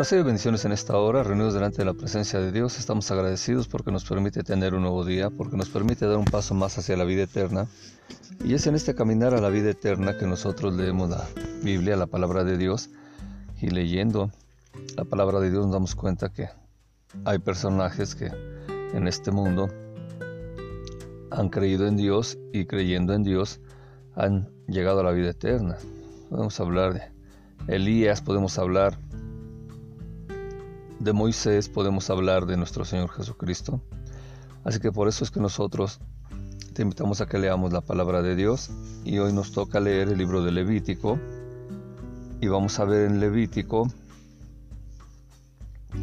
Recibe bendiciones en esta hora, reunidos delante de la presencia de Dios. Estamos agradecidos porque nos permite tener un nuevo día, porque nos permite dar un paso más hacia la vida eterna. Y es en este caminar a la vida eterna que nosotros leemos la Biblia, la palabra de Dios, y leyendo la palabra de Dios nos damos cuenta que hay personajes que en este mundo han creído en Dios y creyendo en Dios han llegado a la vida eterna. Podemos hablar de Elías, podemos hablar de Moisés podemos hablar de nuestro Señor Jesucristo. Así que por eso es que nosotros te invitamos a que leamos la palabra de Dios y hoy nos toca leer el libro de Levítico y vamos a ver en Levítico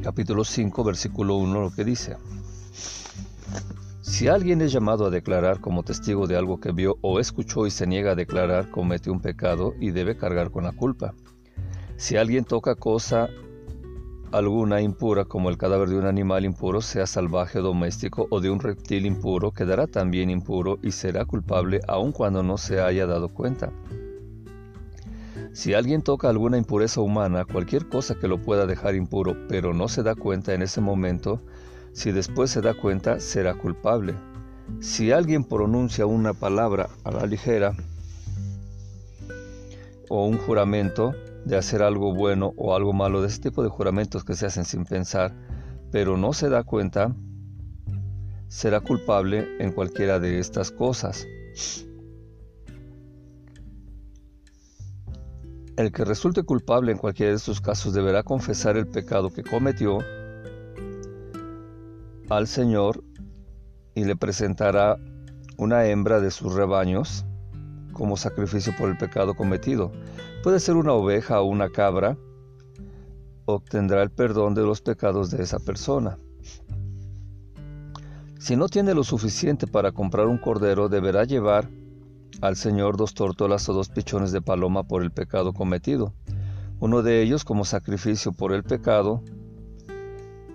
capítulo 5 versículo 1 lo que dice. Si alguien es llamado a declarar como testigo de algo que vio o escuchó y se niega a declarar, comete un pecado y debe cargar con la culpa. Si alguien toca cosa alguna impura como el cadáver de un animal impuro, sea salvaje o doméstico, o de un reptil impuro, quedará también impuro y será culpable aun cuando no se haya dado cuenta. Si alguien toca alguna impureza humana, cualquier cosa que lo pueda dejar impuro, pero no se da cuenta en ese momento, si después se da cuenta, será culpable. Si alguien pronuncia una palabra a la ligera o un juramento, de hacer algo bueno o algo malo, de ese tipo de juramentos que se hacen sin pensar, pero no se da cuenta, será culpable en cualquiera de estas cosas. El que resulte culpable en cualquiera de estos casos deberá confesar el pecado que cometió al Señor y le presentará una hembra de sus rebaños como sacrificio por el pecado cometido. Puede ser una oveja o una cabra, obtendrá el perdón de los pecados de esa persona. Si no tiene lo suficiente para comprar un cordero, deberá llevar al Señor dos tórtolas o dos pichones de paloma por el pecado cometido, uno de ellos como sacrificio por el pecado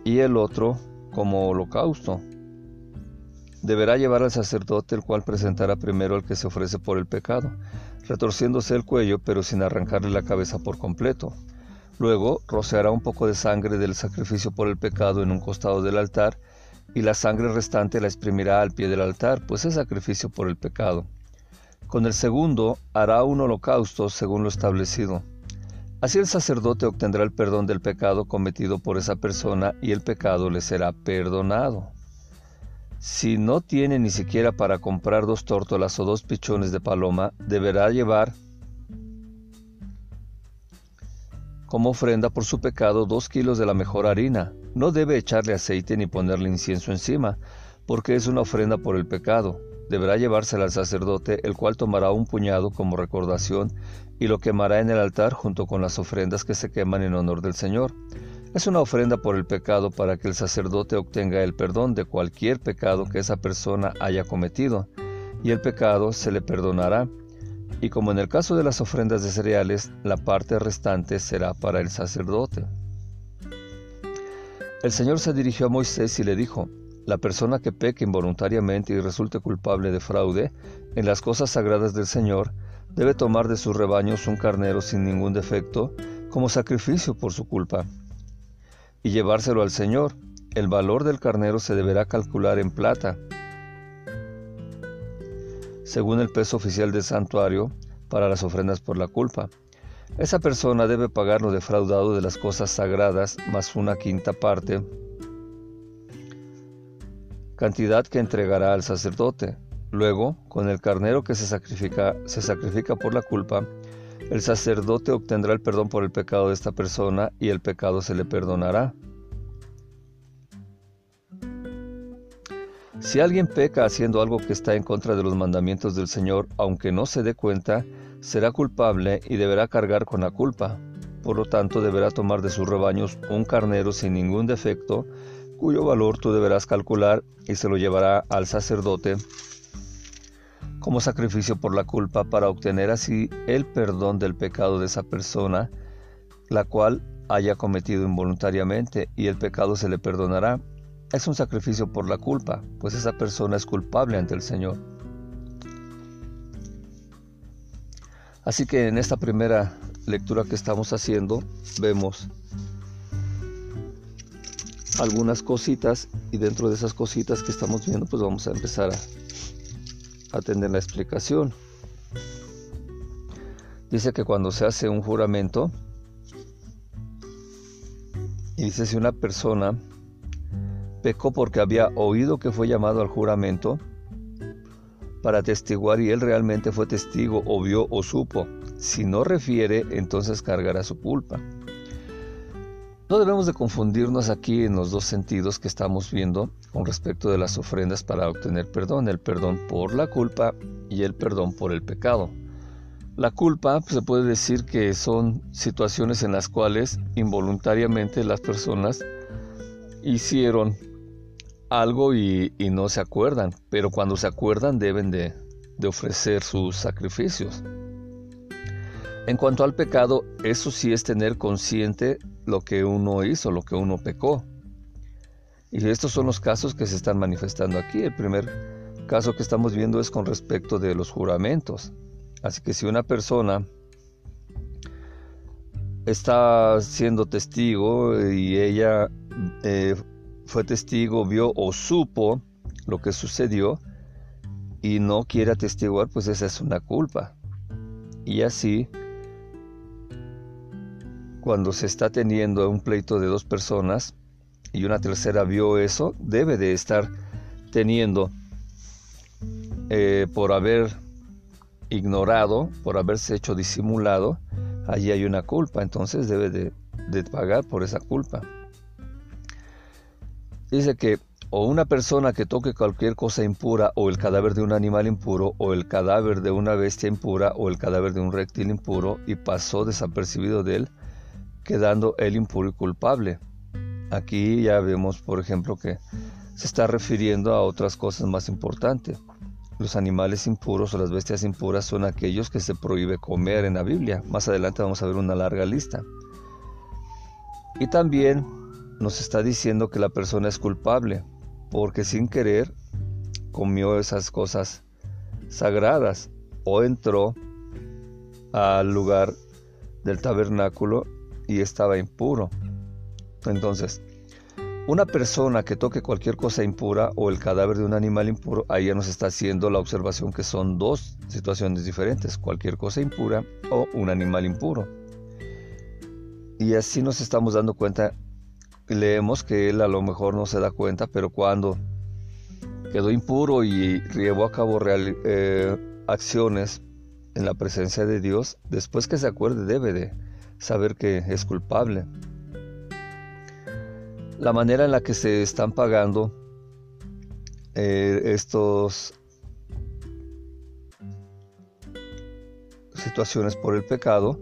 y el otro como holocausto. Deberá llevar al sacerdote, el cual presentará primero al que se ofrece por el pecado, retorciéndose el cuello, pero sin arrancarle la cabeza por completo. Luego rociará un poco de sangre del sacrificio por el pecado en un costado del altar, y la sangre restante la exprimirá al pie del altar, pues es sacrificio por el pecado. Con el segundo hará un holocausto según lo establecido. Así el sacerdote obtendrá el perdón del pecado cometido por esa persona y el pecado le será perdonado. Si no tiene ni siquiera para comprar dos tórtolas o dos pichones de paloma, deberá llevar como ofrenda por su pecado dos kilos de la mejor harina. No debe echarle aceite ni ponerle incienso encima, porque es una ofrenda por el pecado. Deberá llevársela al sacerdote, el cual tomará un puñado como recordación y lo quemará en el altar junto con las ofrendas que se queman en honor del Señor. Es una ofrenda por el pecado para que el sacerdote obtenga el perdón de cualquier pecado que esa persona haya cometido, y el pecado se le perdonará. Y como en el caso de las ofrendas de cereales, la parte restante será para el sacerdote. El Señor se dirigió a Moisés y le dijo, la persona que peque involuntariamente y resulte culpable de fraude en las cosas sagradas del Señor, debe tomar de sus rebaños un carnero sin ningún defecto como sacrificio por su culpa y llevárselo al Señor. El valor del carnero se deberá calcular en plata, según el peso oficial del santuario para las ofrendas por la culpa. Esa persona debe pagar lo defraudado de las cosas sagradas más una quinta parte, cantidad que entregará al sacerdote. Luego, con el carnero que se sacrifica, se sacrifica por la culpa, el sacerdote obtendrá el perdón por el pecado de esta persona y el pecado se le perdonará. Si alguien peca haciendo algo que está en contra de los mandamientos del Señor, aunque no se dé cuenta, será culpable y deberá cargar con la culpa. Por lo tanto, deberá tomar de sus rebaños un carnero sin ningún defecto, cuyo valor tú deberás calcular y se lo llevará al sacerdote como sacrificio por la culpa para obtener así el perdón del pecado de esa persona, la cual haya cometido involuntariamente y el pecado se le perdonará. Es un sacrificio por la culpa, pues esa persona es culpable ante el Señor. Así que en esta primera lectura que estamos haciendo vemos algunas cositas y dentro de esas cositas que estamos viendo pues vamos a empezar a atender la explicación. Dice que cuando se hace un juramento, y dice si una persona pecó porque había oído que fue llamado al juramento para testiguar y él realmente fue testigo o vio o supo. Si no refiere, entonces cargará su culpa. No debemos de confundirnos aquí en los dos sentidos que estamos viendo con respecto de las ofrendas para obtener perdón, el perdón por la culpa y el perdón por el pecado. La culpa pues, se puede decir que son situaciones en las cuales involuntariamente las personas hicieron algo y, no se acuerdan, pero cuando se acuerdan deben de, de ofrecer sus sacrificios. En cuanto al pecado, eso sí es tener consciente lo que uno hizo, lo que uno pecó. Y estos son los casos que se están manifestando aquí. El primer caso que estamos viendo es con respecto de los juramentos. Así que si una persona está siendo testigo y ella eh, fue testigo, vio o supo lo que sucedió y no quiere atestiguar, pues esa es una culpa. Y así cuando se está teniendo un pleito de dos personas y una tercera vio eso, debe de estar teniendo eh, por haber ignorado, por haberse hecho disimulado, allí hay una culpa, entonces debe de, de pagar por esa culpa. Dice que o una persona que toque cualquier cosa impura, o el cadáver de un animal impuro, o el cadáver de una bestia impura, o el cadáver de un reptil impuro, y pasó desapercibido de él, quedando él impuro y culpable. Aquí ya vemos, por ejemplo, que se está refiriendo a otras cosas más importantes. Los animales impuros o las bestias impuras son aquellos que se prohíbe comer en la Biblia. Más adelante vamos a ver una larga lista. Y también nos está diciendo que la persona es culpable porque sin querer comió esas cosas sagradas o entró al lugar del tabernáculo y estaba impuro. Entonces, una persona que toque cualquier cosa impura o el cadáver de un animal impuro, ahí ya nos está haciendo la observación que son dos situaciones diferentes, cualquier cosa impura o un animal impuro. Y así nos estamos dando cuenta, leemos que él a lo mejor no se da cuenta, pero cuando quedó impuro y llevó a cabo eh, acciones en la presencia de Dios, después que se acuerde debe de saber que es culpable. La manera en la que se están pagando eh, estos situaciones por el pecado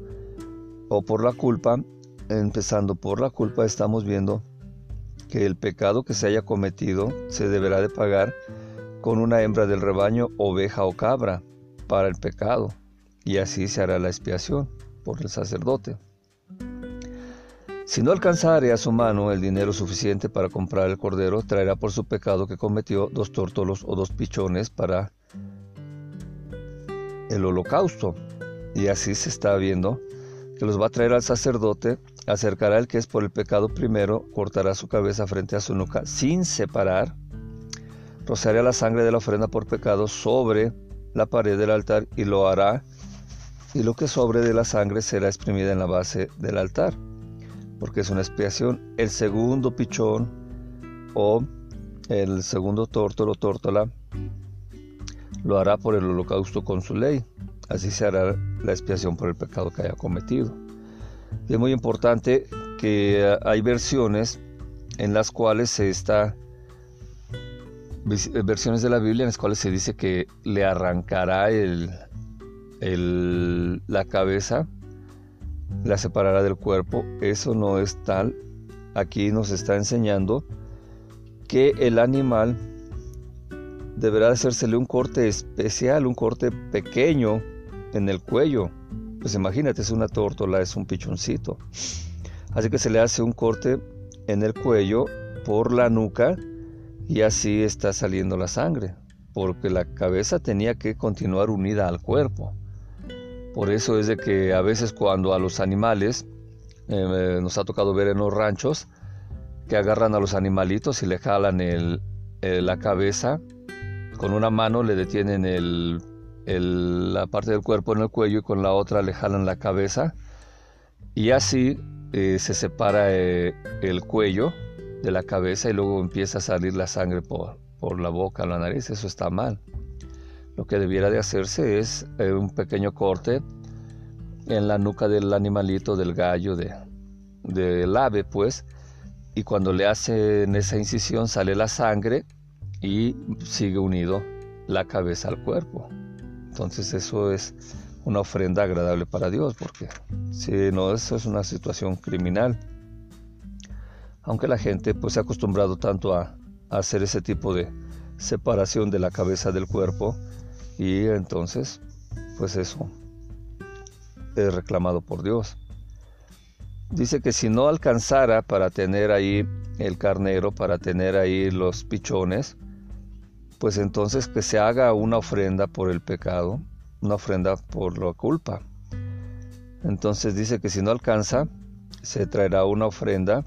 o por la culpa, empezando por la culpa, estamos viendo que el pecado que se haya cometido se deberá de pagar con una hembra del rebaño, oveja o cabra para el pecado, y así se hará la expiación por el sacerdote. Si no alcanzare a su mano el dinero suficiente para comprar el cordero, traerá por su pecado que cometió dos tórtolos o dos pichones para el holocausto. Y así se está viendo que los va a traer al sacerdote, acercará el que es por el pecado primero, cortará su cabeza frente a su nuca sin separar, rociará la sangre de la ofrenda por pecado sobre la pared del altar y lo hará, y lo que sobre de la sangre será exprimida en la base del altar porque es una expiación. El segundo pichón o el segundo tórtolo, tórtola, lo hará por el holocausto con su ley. Así se hará la expiación por el pecado que haya cometido. es muy importante que hay versiones en las cuales se está versiones de la Biblia en las cuales se dice que le arrancará el, la cabeza la separará del cuerpo. Eso no es tal. Aquí nos está enseñando que el animal deberá hacérsele un corte especial, un corte pequeño en el cuello. Pues imagínate, es una tórtola, es un pichoncito. Así que se le hace un corte en el cuello por la nuca y así está saliendo la sangre, porque la cabeza tenía que continuar unida al cuerpo. Por eso es de que a veces cuando a los animales eh, nos ha tocado ver en los ranchos, que agarran a los animalitos y le jalan el, la cabeza. Con una mano le detienen el, la parte del cuerpo en el cuello y con la otra le jalan la cabeza. Y así eh, se separa eh, el cuello de la cabeza y luego empieza a salir la sangre por, por la boca, la nariz. Eso está mal. Lo que debiera de hacerse es eh, un pequeño corte en la nuca del animalito, del gallo, de, del ave, pues, y cuando le hacen esa incisión sale la sangre y sigue unido la cabeza al cuerpo. Entonces eso es una ofrenda agradable para Dios, porque si no, eso es una situación criminal. Aunque la gente pues se ha acostumbrado tanto a, a hacer ese tipo de separación de la cabeza del cuerpo y entonces pues eso es reclamado por Dios. Dice que si no alcanzara para tener ahí el carnero, para tener ahí los pichones, pues entonces que se haga una ofrenda por el pecado, una ofrenda por la culpa. Entonces dice que si no alcanza, se traerá una ofrenda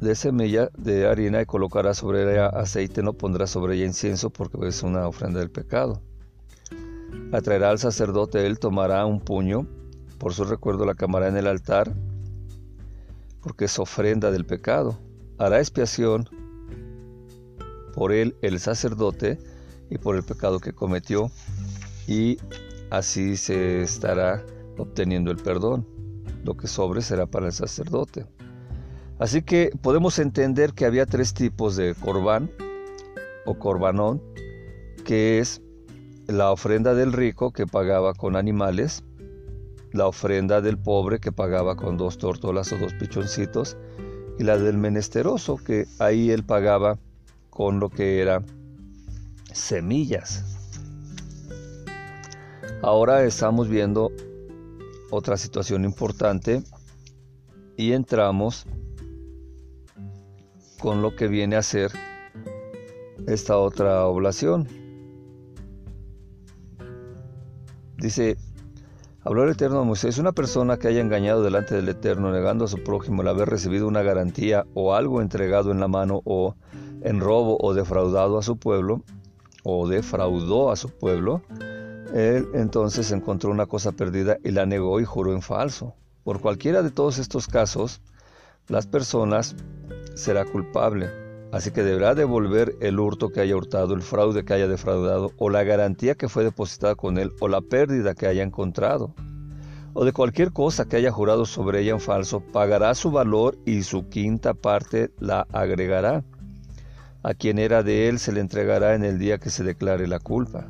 de semilla de harina y colocará sobre ella aceite, no pondrá sobre ella incienso porque es una ofrenda del pecado. Atraerá al sacerdote, él tomará un puño, por su recuerdo la camará en el altar, porque es ofrenda del pecado. Hará expiación por él el sacerdote y por el pecado que cometió, y así se estará obteniendo el perdón. Lo que sobre será para el sacerdote. Así que podemos entender que había tres tipos de corbán o corbanón, que es la ofrenda del rico que pagaba con animales, la ofrenda del pobre que pagaba con dos tortolas o dos pichoncitos, y la del menesteroso que ahí él pagaba con lo que era semillas. Ahora estamos viendo otra situación importante y entramos con lo que viene a ser esta otra oblación. Dice, habló el Eterno a Moisés, una persona que haya engañado delante del Eterno, negando a su prójimo el haber recibido una garantía o algo entregado en la mano o en robo o defraudado a su pueblo, o defraudó a su pueblo, él entonces encontró una cosa perdida y la negó y juró en falso. Por cualquiera de todos estos casos, las personas será culpable Así que deberá devolver el hurto que haya hurtado, el fraude que haya defraudado, o la garantía que fue depositada con él, o la pérdida que haya encontrado, o de cualquier cosa que haya jurado sobre ella en falso, pagará su valor y su quinta parte la agregará. A quien era de él se le entregará en el día que se declare la culpa.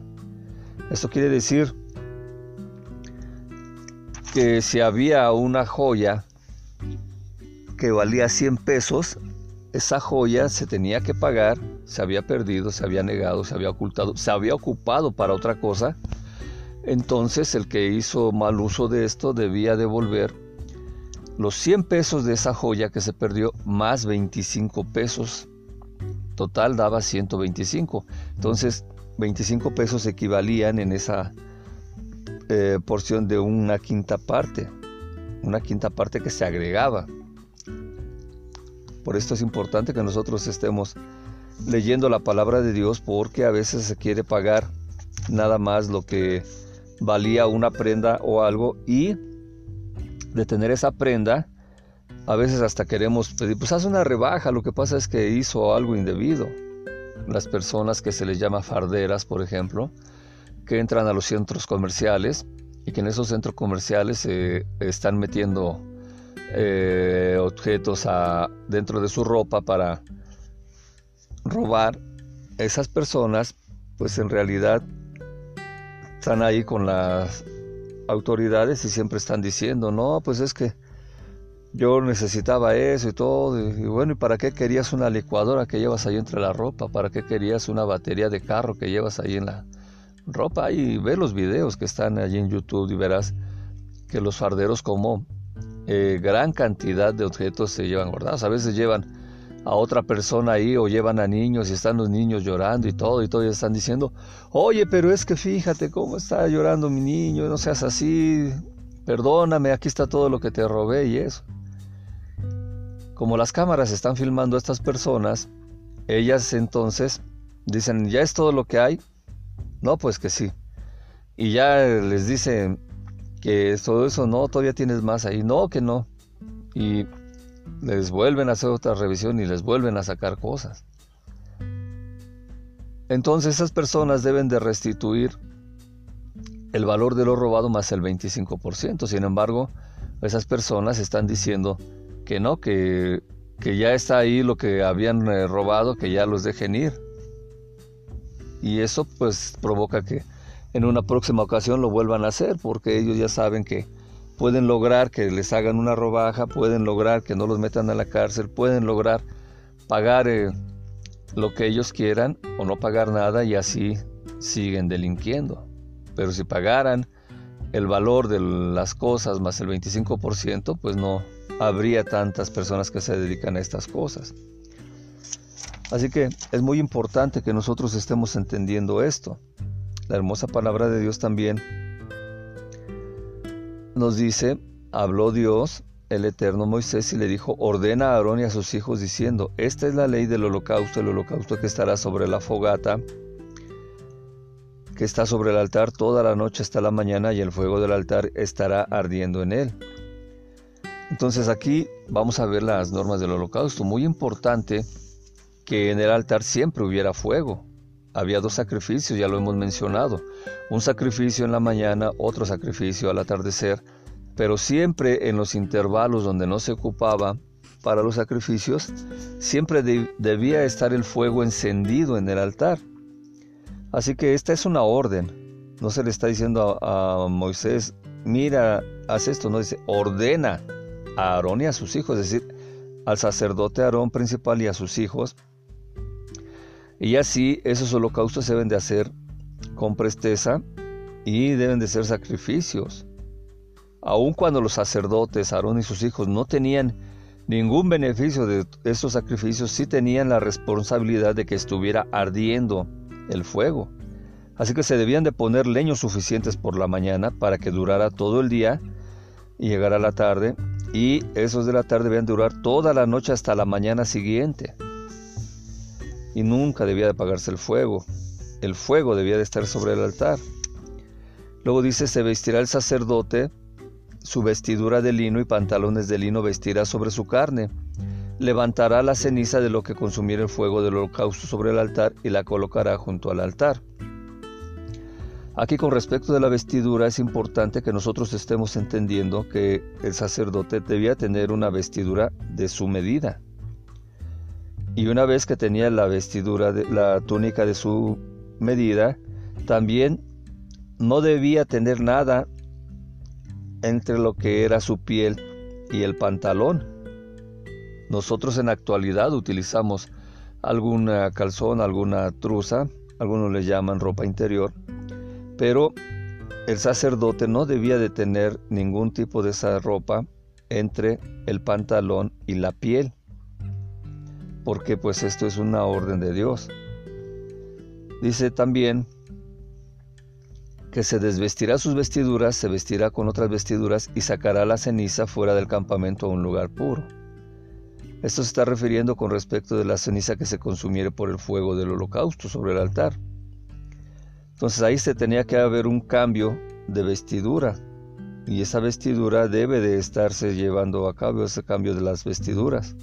Esto quiere decir que si había una joya que valía 100 pesos, esa joya se tenía que pagar, se había perdido, se había negado, se había ocultado, se había ocupado para otra cosa, entonces el que hizo mal uso de esto debía devolver los 100 pesos de esa joya que se perdió más 25 pesos. Total daba 125. Entonces 25 pesos equivalían en esa eh, porción de una quinta parte. Una quinta parte que se agregaba. Por esto es importante que nosotros estemos leyendo la palabra de Dios porque a veces se quiere pagar nada más lo que valía una prenda o algo y de tener esa prenda a veces hasta queremos pedir, pues haz una rebaja, lo que pasa es que hizo algo indebido. Las personas que se les llama farderas, por ejemplo, que entran a los centros comerciales y que en esos centros comerciales se están metiendo eh, objetos a, dentro de su ropa para robar, esas personas pues en realidad están ahí con las autoridades y siempre están diciendo, no, pues es que yo necesitaba eso y todo, y, bueno, ¿y para qué querías una licuadora que llevas ahí entre la ropa? ¿Para qué querías una batería de carro que llevas ahí en la ropa? Y ve los videos que están allí en YouTube y verás que los farderos como eh, gran cantidad de objetos se llevan guardados. A veces llevan a otra persona ahí o llevan a niños y están los niños llorando y todo y y están diciendo, oye, pero es que fíjate cómo está llorando mi niño, no seas así, perdóname, aquí está todo lo que te robé y eso. como las cámaras están filmando a estas personas, ellas entonces dicen, ¿ya es todo lo que hay? No, pues que sí. Y ya les dicen que todo eso no, todavía tienes más ahí. No, que no. Y les vuelven a hacer otra revisión y les vuelven a sacar cosas. Entonces esas personas deben de restituir el valor de lo robado más el 25%. Sin embargo, esas personas están diciendo que no, que, que ya está ahí lo que habían eh, robado, que ya los dejen ir. Y eso pues provoca que en una próxima ocasión lo vuelvan a hacer, porque ellos ya saben que pueden lograr que les hagan una robaja, pueden lograr que no los metan a la cárcel, pueden lograr pagar eh, lo que ellos quieran o no pagar nada y así siguen delinquiendo. Pero si pagaran el valor de las cosas más el 25%, pues no habría tantas personas que se dedican a estas cosas. Así que es muy importante que nosotros estemos entendiendo esto. La hermosa palabra de Dios también nos dice, habló Dios, el eterno Moisés, y le dijo, ordena a Aarón y a sus hijos diciendo, esta es la ley del holocausto, el holocausto que estará sobre la fogata, que está sobre el altar toda la noche hasta la mañana, y el fuego del altar estará ardiendo en él. Entonces aquí vamos a ver las normas del holocausto. Muy importante que en el altar siempre hubiera fuego. Había dos sacrificios, ya lo hemos mencionado. Un sacrificio en la mañana, otro sacrificio al atardecer, pero siempre en los intervalos donde no se ocupaba para los sacrificios, siempre debía estar el fuego encendido en el altar. Así que esta es una orden. No se le está diciendo a, a Moisés, mira, haz esto, no dice, ordena a Aarón y a sus hijos, es decir, al sacerdote Aarón principal y a sus hijos, y así esos holocaustos se deben de hacer con presteza y deben de ser sacrificios. Aun cuando los sacerdotes, Aarón y sus hijos, no tenían ningún beneficio de estos sacrificios, sí tenían la responsabilidad de que estuviera ardiendo el fuego. Así que se debían de poner leños suficientes por la mañana para que durara todo el día y llegara la tarde, y esos de la tarde debían durar toda la noche hasta la mañana siguiente y nunca debía de apagarse el fuego. El fuego debía de estar sobre el altar. Luego dice, se vestirá el sacerdote, su vestidura de lino y pantalones de lino vestirá sobre su carne. Levantará la ceniza de lo que consumiera el fuego del holocausto sobre el altar y la colocará junto al altar. Aquí con respecto de la vestidura es importante que nosotros estemos entendiendo que el sacerdote debía tener una vestidura de su medida. Y una vez que tenía la vestidura, de, la túnica de su medida, también no debía tener nada entre lo que era su piel y el pantalón. Nosotros en la actualidad utilizamos alguna calzón, alguna truza, algunos le llaman ropa interior, pero el sacerdote no debía de tener ningún tipo de esa ropa entre el pantalón y la piel porque pues esto es una orden de Dios. Dice también que se desvestirá sus vestiduras, se vestirá con otras vestiduras y sacará la ceniza fuera del campamento a un lugar puro. Esto se está refiriendo con respecto de la ceniza que se consumiere por el fuego del holocausto sobre el altar. Entonces ahí se tenía que haber un cambio de vestidura y esa vestidura debe de estarse llevando a cabo ese cambio de las vestiduras.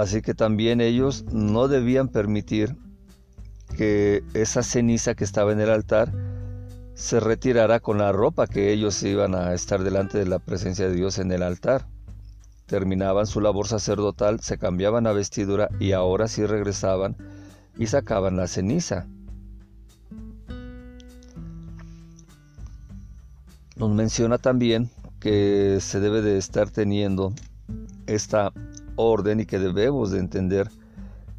Así que también ellos no debían permitir que esa ceniza que estaba en el altar se retirara con la ropa que ellos iban a estar delante de la presencia de Dios en el altar. Terminaban su labor sacerdotal, se cambiaban la vestidura y ahora sí regresaban y sacaban la ceniza. Nos menciona también que se debe de estar teniendo esta orden y que debemos de entender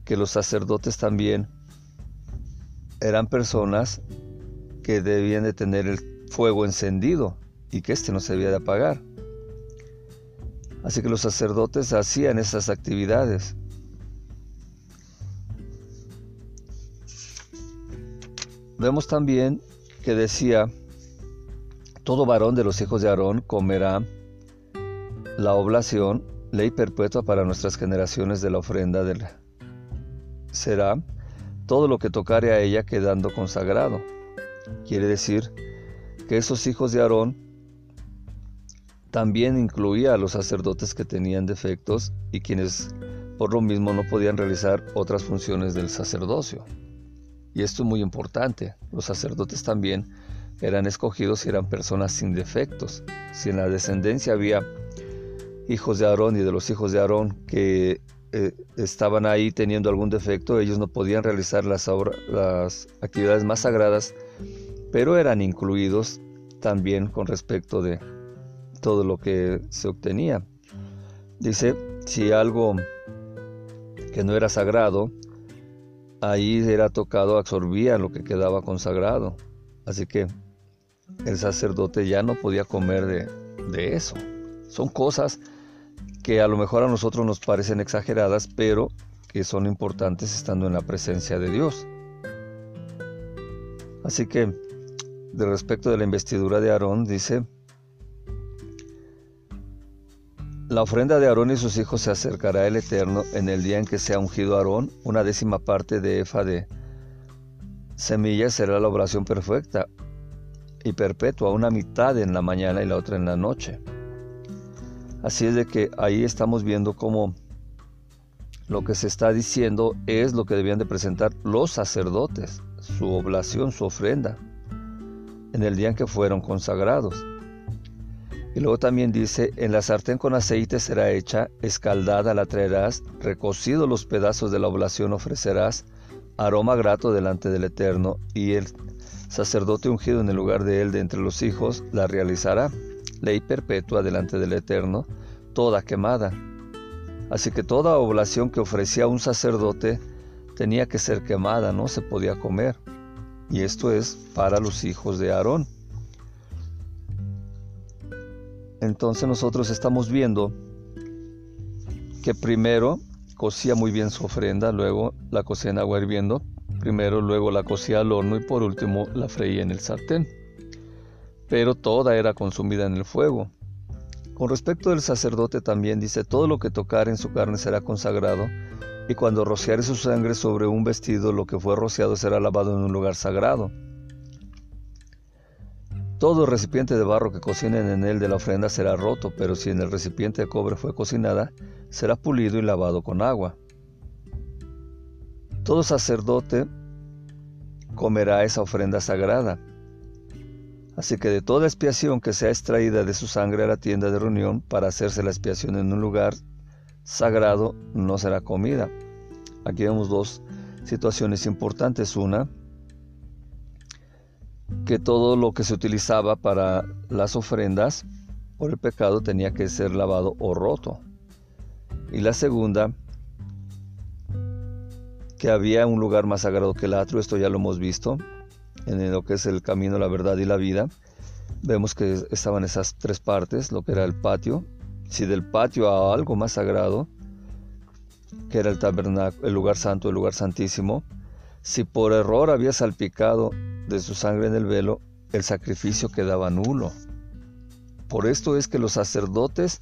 que los sacerdotes también eran personas que debían de tener el fuego encendido y que éste no se debía de apagar. Así que los sacerdotes hacían esas actividades. Vemos también que decía, todo varón de los hijos de Aarón comerá la oblación, ley perpetua para nuestras generaciones de la ofrenda del será todo lo que tocare a ella quedando consagrado. Quiere decir que esos hijos de Aarón también incluía a los sacerdotes que tenían defectos y quienes por lo mismo no podían realizar otras funciones del sacerdocio. Y esto es muy importante. Los sacerdotes también eran escogidos y eran personas sin defectos. Si en la descendencia había hijos de Aarón y de los hijos de Aarón que eh, estaban ahí teniendo algún defecto, ellos no podían realizar las, las actividades más sagradas, pero eran incluidos también con respecto de todo lo que se obtenía. Dice, si algo que no era sagrado, ahí era tocado, absorbía lo que quedaba consagrado. Así que el sacerdote ya no podía comer de, de eso. Son cosas que a lo mejor a nosotros nos parecen exageradas, pero que son importantes estando en la presencia de Dios. Así que, de respecto de la investidura de Aarón, dice, la ofrenda de Aarón y sus hijos se acercará al Eterno en el día en que sea ungido Aarón, una décima parte de efa de semillas será la oración perfecta y perpetua, una mitad en la mañana y la otra en la noche. Así es de que ahí estamos viendo cómo lo que se está diciendo es lo que debían de presentar los sacerdotes, su oblación, su ofrenda, en el día en que fueron consagrados. Y luego también dice, en la sartén con aceite será hecha, escaldada la traerás, recocido los pedazos de la oblación ofrecerás, aroma grato delante del Eterno, y el sacerdote ungido en el lugar de él de entre los hijos la realizará ley perpetua delante del Eterno, toda quemada. Así que toda oblación que ofrecía un sacerdote tenía que ser quemada, no se podía comer. Y esto es para los hijos de Aarón. Entonces nosotros estamos viendo que primero cocía muy bien su ofrenda, luego la cocía en agua hirviendo, primero luego la cocía al horno y por último la freía en el sartén pero toda era consumida en el fuego. Con respecto del sacerdote también dice, todo lo que tocar en su carne será consagrado, y cuando rociare su sangre sobre un vestido, lo que fue rociado será lavado en un lugar sagrado. Todo recipiente de barro que cocinen en él de la ofrenda será roto, pero si en el recipiente de cobre fue cocinada, será pulido y lavado con agua. Todo sacerdote comerá esa ofrenda sagrada, Así que de toda expiación que sea extraída de su sangre a la tienda de reunión para hacerse la expiación en un lugar sagrado no será comida. Aquí vemos dos situaciones importantes. Una, que todo lo que se utilizaba para las ofrendas por el pecado tenía que ser lavado o roto. Y la segunda, que había un lugar más sagrado que el atrio, esto ya lo hemos visto, en lo que es el camino, la verdad y la vida, vemos que estaban esas tres partes, lo que era el patio, si del patio a algo más sagrado, que era el tabernáculo, el lugar santo, el lugar santísimo, si por error había salpicado de su sangre en el velo, el sacrificio quedaba nulo. Por esto es que los sacerdotes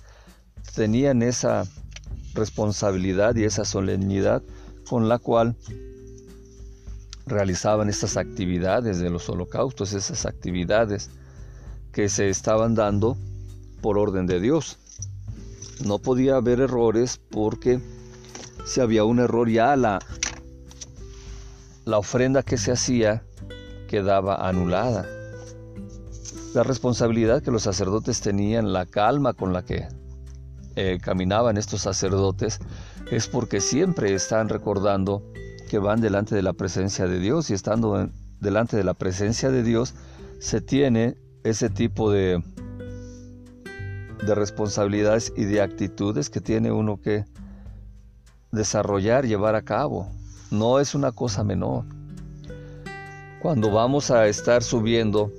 tenían esa responsabilidad y esa solemnidad con la cual realizaban estas actividades de los holocaustos, esas actividades que se estaban dando por orden de Dios. No podía haber errores porque si había un error ya la, la ofrenda que se hacía quedaba anulada. La responsabilidad que los sacerdotes tenían, la calma con la que eh, caminaban estos sacerdotes, es porque siempre están recordando que van delante de la presencia de Dios y estando delante de la presencia de Dios se tiene ese tipo de, de responsabilidades y de actitudes que tiene uno que desarrollar, llevar a cabo. No es una cosa menor. Cuando vamos a estar subiendo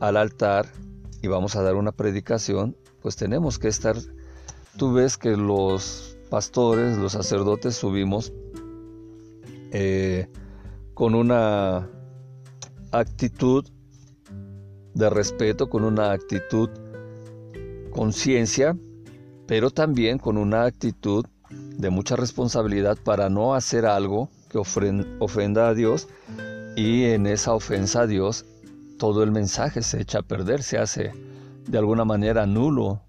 al altar y vamos a dar una predicación, pues tenemos que estar, tú ves que los pastores, los sacerdotes subimos eh, con una actitud de respeto, con una actitud conciencia pero también con una actitud de mucha responsabilidad para no hacer algo que ofenda a Dios y en esa ofensa a Dios todo el mensaje se echa a perder, se hace de alguna manera nulo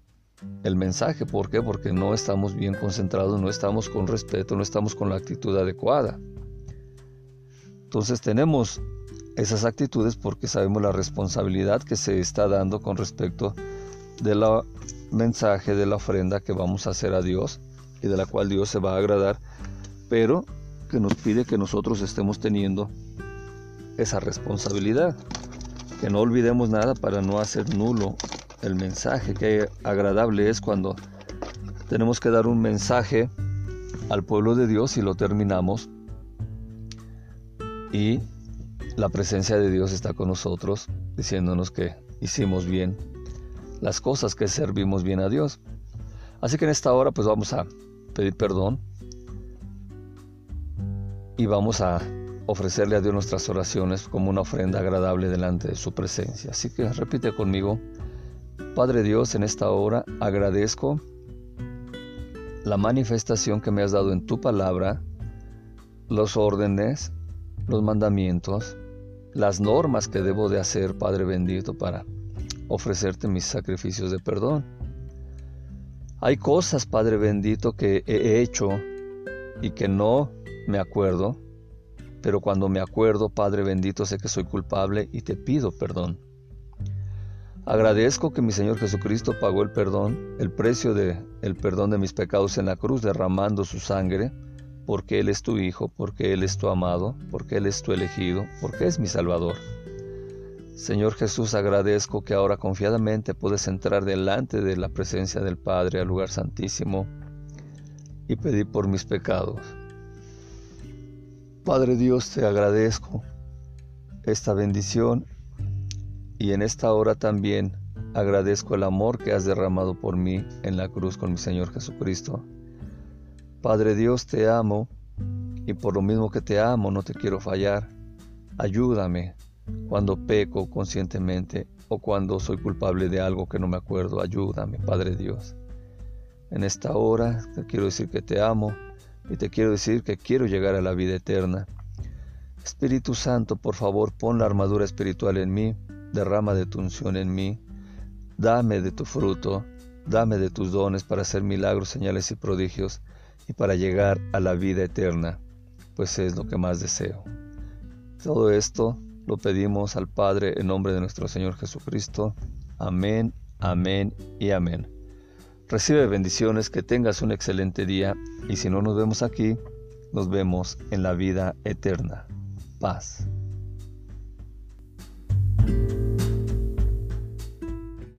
el mensaje. ¿Por qué? Porque no estamos bien concentrados, no estamos con respeto, no estamos con la actitud adecuada. Entonces tenemos esas actitudes porque sabemos la responsabilidad que se está dando con respecto del mensaje, de la ofrenda que vamos a hacer a Dios y de la cual Dios se va a agradar, pero que nos pide que nosotros estemos teniendo esa responsabilidad, que no olvidemos nada para no hacer nulo el mensaje, que agradable es cuando tenemos que dar un mensaje al pueblo de Dios y lo terminamos y la presencia de Dios está con nosotros diciéndonos que hicimos bien las cosas, que servimos bien a Dios. Así que en esta hora pues vamos a pedir perdón y vamos a ofrecerle a Dios nuestras oraciones como una ofrenda agradable delante de su presencia. Así que repite conmigo, Padre Dios, en esta hora agradezco la manifestación que me has dado en tu palabra, los órdenes, los mandamientos, las normas que debo de hacer, Padre bendito, para ofrecerte mis sacrificios de perdón. Hay cosas, Padre bendito, que he hecho y que no me acuerdo, pero cuando me acuerdo, Padre bendito, sé que soy culpable y te pido perdón. Agradezco que mi Señor Jesucristo pagó el perdón, el precio de el perdón de mis pecados en la cruz derramando su sangre, porque él es tu hijo, porque él es tu amado, porque él es tu elegido, porque es mi salvador. Señor Jesús, agradezco que ahora confiadamente puedes entrar delante de la presencia del Padre al lugar santísimo y pedir por mis pecados. Padre Dios, te agradezco esta bendición y en esta hora también agradezco el amor que has derramado por mí en la cruz con mi Señor Jesucristo. Padre Dios, te amo y por lo mismo que te amo no te quiero fallar. Ayúdame cuando peco conscientemente o cuando soy culpable de algo que no me acuerdo. Ayúdame, Padre Dios. En esta hora te quiero decir que te amo y te quiero decir que quiero llegar a la vida eterna. Espíritu Santo, por favor, pon la armadura espiritual en mí derrama de tu unción en mí, dame de tu fruto, dame de tus dones para hacer milagros, señales y prodigios y para llegar a la vida eterna, pues es lo que más deseo. Todo esto lo pedimos al Padre en nombre de nuestro Señor Jesucristo. Amén, amén y amén. Recibe bendiciones, que tengas un excelente día y si no nos vemos aquí, nos vemos en la vida eterna. Paz.